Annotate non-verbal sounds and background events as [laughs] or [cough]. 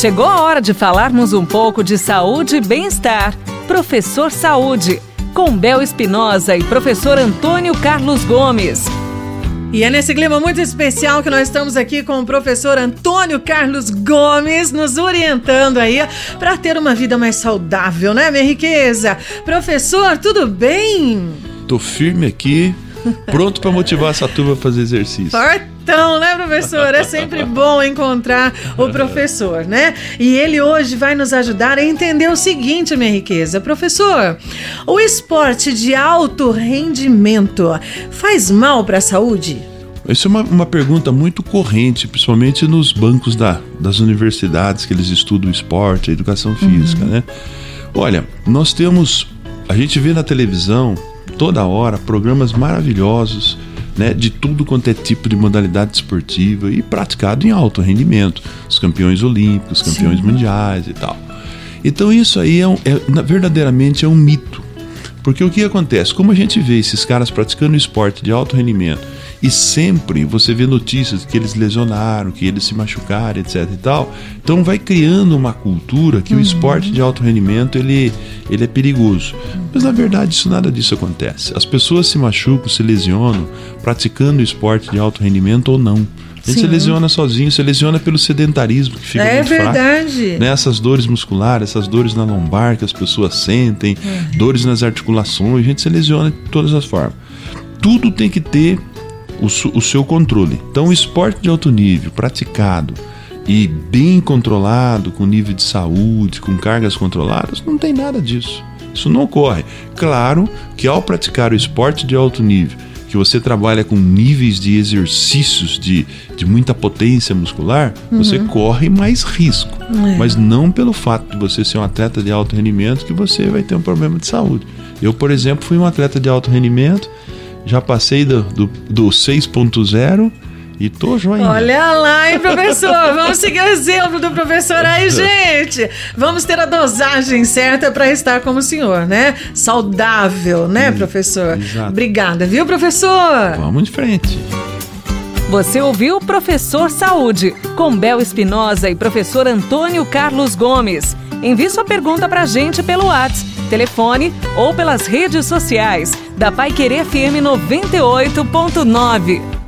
Chegou a hora de falarmos um pouco de saúde e bem-estar. Professor Saúde, com Bel Espinosa e professor Antônio Carlos Gomes. E é nesse clima muito especial que nós estamos aqui com o professor Antônio Carlos Gomes nos orientando aí para ter uma vida mais saudável, né, minha riqueza? Professor, tudo bem? Tô firme aqui, pronto para motivar essa turma a fazer exercício. Fortão, né, professor? É sempre bom encontrar o professor, né? E ele hoje vai nos ajudar a entender o seguinte, minha riqueza. Professor, o esporte de alto rendimento faz mal para a saúde? Essa é uma, uma pergunta muito corrente, principalmente nos bancos da, das universidades que eles estudam esporte, a educação física, uhum. né? Olha, nós temos. A gente vê na televisão toda hora programas maravilhosos, né, de tudo quanto é tipo de modalidade esportiva e praticado em alto rendimento, os campeões olímpicos, campeões Sim. mundiais e tal. Então isso aí é, um, é, verdadeiramente é um mito, porque o que acontece? Como a gente vê esses caras praticando esporte de alto rendimento e sempre você vê notícias que eles lesionaram, que eles se machucaram, etc e tal. Então vai criando uma cultura que uhum. o esporte de alto rendimento ele, ele é perigoso. Mas na verdade isso nada disso acontece. As pessoas se machucam, se lesionam praticando esporte de alto rendimento ou não. A gente se lesiona sozinho, se lesiona pelo sedentarismo que fica é muito verdade. fraco. Né? Essas dores musculares, essas dores na lombar que as pessoas sentem, uhum. dores nas articulações, a gente se lesiona de todas as formas. Tudo tem que ter o, o seu controle. Então, o esporte de alto nível praticado e bem controlado, com nível de saúde, com cargas controladas, não tem nada disso. Isso não ocorre. Claro que ao praticar o esporte de alto nível, que você trabalha com níveis de exercícios de, de muita potência muscular, uhum. você corre mais risco. É. Mas não pelo fato de você ser um atleta de alto rendimento que você vai ter um problema de saúde. Eu, por exemplo, fui um atleta de alto rendimento já passei do, do, do 6.0 e tô joinha. Olha lá, hein, professor? [laughs] Vamos seguir o exemplo do professor aí, [laughs] gente. Vamos ter a dosagem certa para estar como o senhor, né? Saudável, né, professor? Exato. Obrigada, viu, professor? Vamos de frente. Você ouviu Professor Saúde, com Bel Espinosa e professor Antônio Carlos Gomes. Envie sua pergunta para a gente pelo WhatsApp, telefone ou pelas redes sociais da Pai Querer FM 98.9.